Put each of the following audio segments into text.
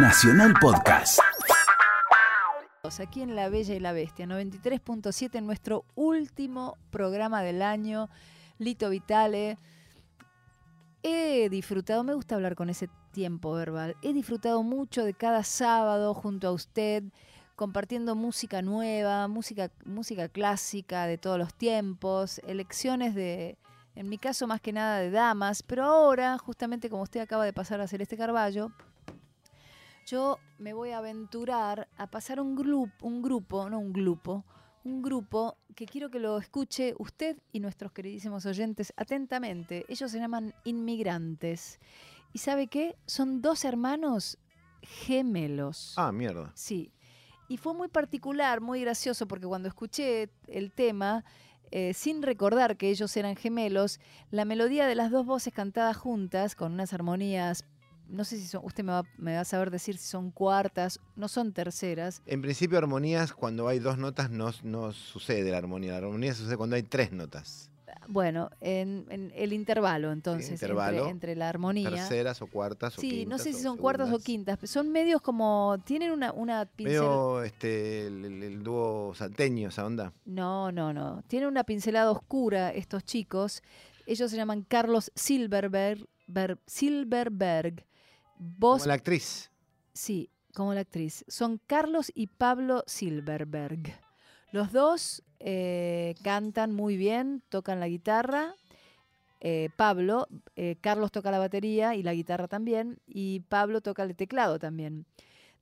Nacional Podcast. Aquí en La Bella y la Bestia, 93.7 en nuestro último programa del año, Lito Vitale. He disfrutado, me gusta hablar con ese tiempo verbal, he disfrutado mucho de cada sábado junto a usted, compartiendo música nueva, música, música clásica de todos los tiempos, elecciones de, en mi caso más que nada de damas, pero ahora, justamente como usted acaba de pasar a Celeste Carballo, yo me voy a aventurar a pasar un, grupo, un grupo, no un grupo, un grupo que quiero que lo escuche usted y nuestros queridísimos oyentes atentamente. Ellos se llaman inmigrantes. ¿Y sabe qué? Son dos hermanos gemelos. Ah, mierda. Sí. Y fue muy particular, muy gracioso, porque cuando escuché el tema, eh, sin recordar que ellos eran gemelos, la melodía de las dos voces cantadas juntas, con unas armonías no sé si son, usted me va, me va, a saber decir si son cuartas, no son terceras. En principio armonías, cuando hay dos notas no, no sucede la armonía, la armonía sucede cuando hay tres notas. Bueno, en, en el intervalo entonces, Sí, intervalo, entre, entre la armonía. Terceras o cuartas o Sí, quintas. no sé si son cuartas o quintas, son medios como, tienen una, una pincel... Medio este, el, el- el dúo salteño, esa onda. No, no, no. Tienen una pincelada oscura estos chicos. Ellos se llaman Carlos Silverberg. Ber- Silverberg. Vos, Como la actriz. Sí, como la actriz. Son Carlos y Pablo Silverberg. Los dos eh, cantan muy bien, tocan la guitarra. Eh, Pablo, eh, Carlos toca la batería y la guitarra también, y Pablo toca el teclado también.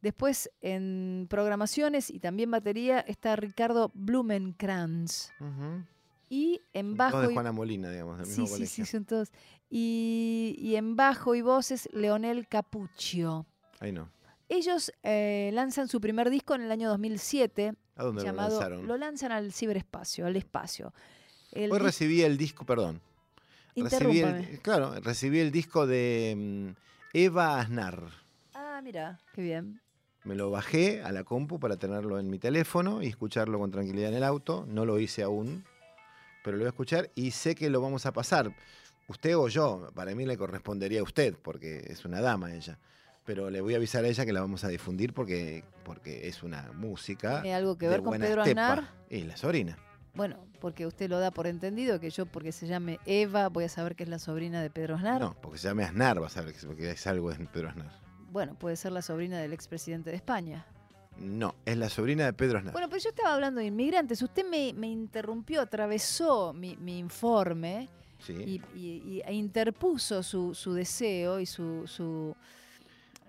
Después en programaciones y también batería está Ricardo Blumenkranz. Ujú. Y en Son bajo todos de y- Juana Molina, digamos, del Sí, mismo sí, colegio. sí, son todos. Y, y en bajo y voces, Leonel Capuccio. Ahí no. Ellos eh, lanzan su primer disco en el año 2007, ¿A dónde llamado, lo lanzaron? lo lanzan al ciberespacio, al espacio. El Hoy recibí el disco, perdón. Recibí el, claro, recibí el disco de mm, Eva Aznar. Ah, mira, qué bien. Me lo bajé a la compu para tenerlo en mi teléfono y escucharlo con tranquilidad en el auto. No lo hice aún, pero lo voy a escuchar y sé que lo vamos a pasar. Usted o yo, para mí le correspondería a usted, porque es una dama ella. Pero le voy a avisar a ella que la vamos a difundir porque, porque es una música. ¿Tiene algo que ver con Pedro estepa. Aznar? Y la sobrina. Bueno, porque usted lo da por entendido que yo, porque se llame Eva, voy a saber que es la sobrina de Pedro Aznar. No, porque se llame Aznar, vas a ver que- porque es algo de Pedro Aznar. Bueno, puede ser la sobrina del expresidente de España. No, es la sobrina de Pedro Aznar. Bueno, pero yo estaba hablando de inmigrantes. Usted me, me interrumpió, atravesó mi, mi informe sí. y, y- y- e interpuso su, su deseo y su, su,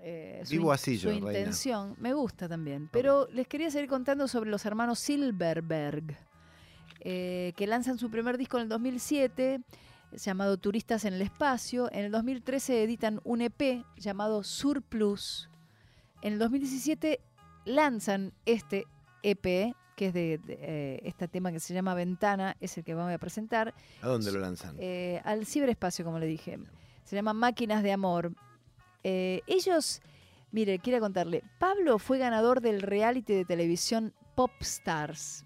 eh, su Vivo así yo, su reina. intención. Me gusta también. Pero les quería seguir contando sobre los hermanos Silverberg, eh, que lanzan su primer disco en el 2007 llamado Turistas en el Espacio. En el 2013 editan un EP llamado Surplus. En el 2017 lanzan este EP, que es de, de, eh, este tema que se llama Ventana, es el que voy a presentar, ¿A dónde lo lanzan? eh, al ciberespacio, como le dije. Se llama Máquinas de Amor. Eh, ellos, mire, quiero contarle, Pablo fue ganador del reality de televisión Popstars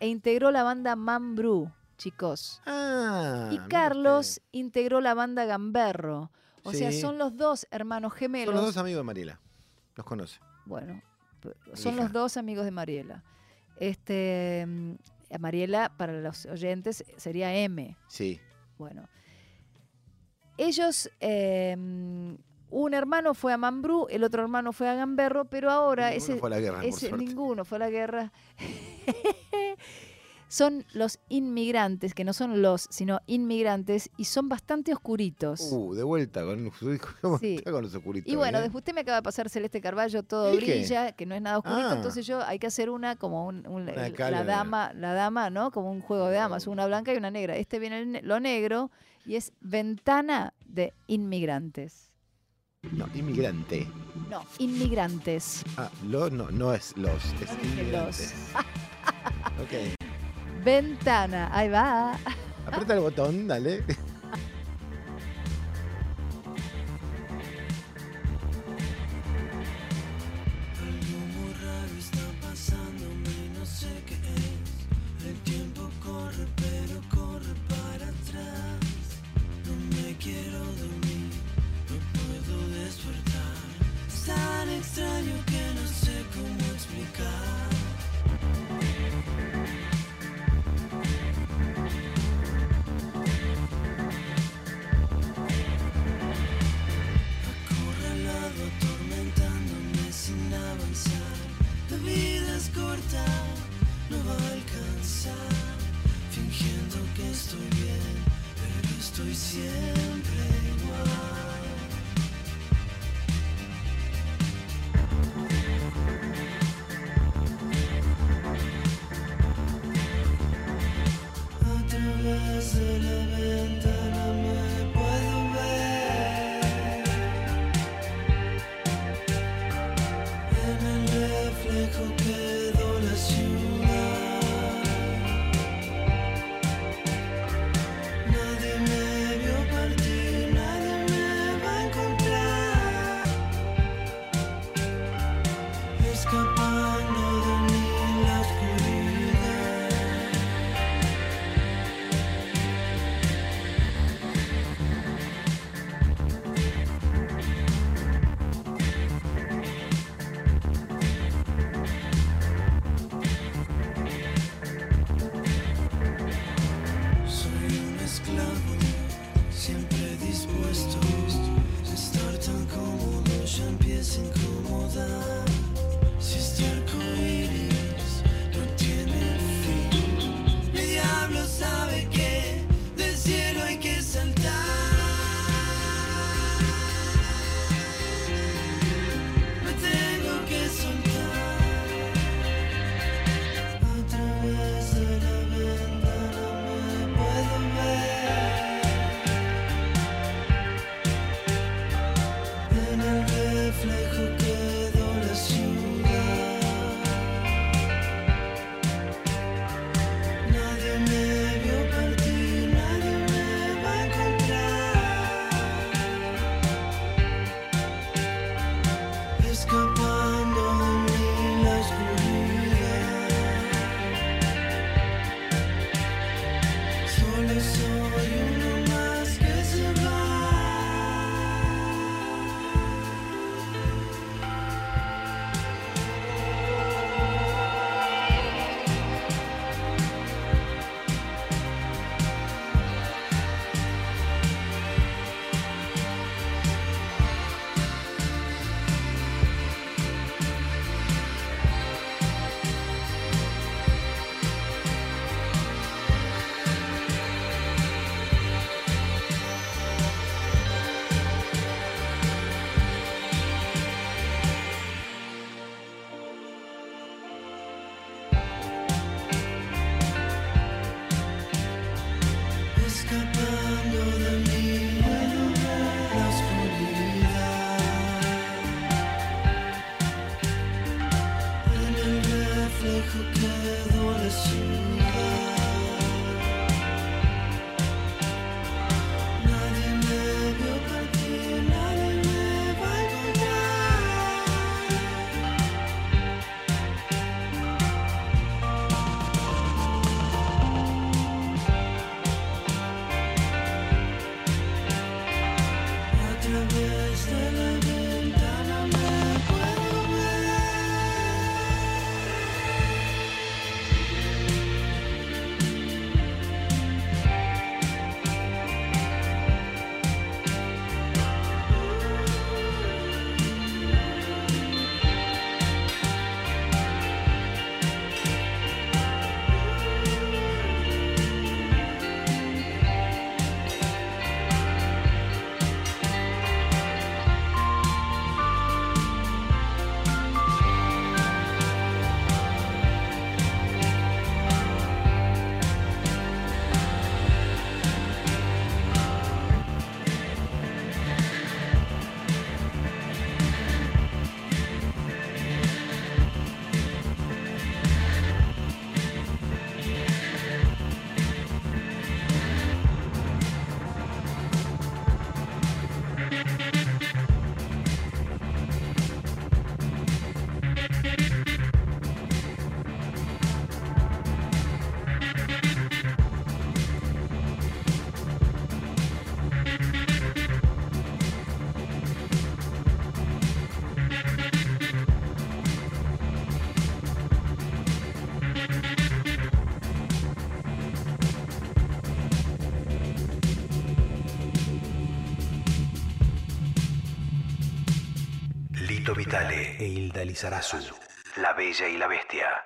e integró la banda Mambrú, chicos. Ah, y Carlos integró la banda Gamberro. O sea, son los dos hermanos gemelos. Son los dos amigos de Mariela. Los conoce. Bueno, son Hija. los dos amigos de Mariela. Este, mm, Mariela, para los oyentes, sería M. Sí. Bueno. Ellos, eh, mm, un hermano fue a Mambrú, el otro hermano fue a Gamberro, pero ahora Ninguno ese, fue a la guerra, ese- ninguno fue a la guerra. son los inmigrantes, que no son los, sino inmigrantes, y son bastante oscuritos. Uh, de vuelta con, ¿cómo Sí. con los oscuritos. Y bueno, eh? después usted me acaba de pasar Celeste Carballo, todo brilla, que no es nada oscurito, Ah. entonces yo hay que hacer una como un, un- Una la dama, la dama, ¿no? Como un juego de damas, una blanca y una negra. Este viene el lo negro y es ventana de inmigrantes. No, inmigrante. No, inmigrantes. Ah, lo, no, no es los, es No dije inmigrante. ok. Ventana, ahí va. Aprieta el botón, dale. perdonación. Vitale e Hilda Lizarazu. La Bella y la Bestia.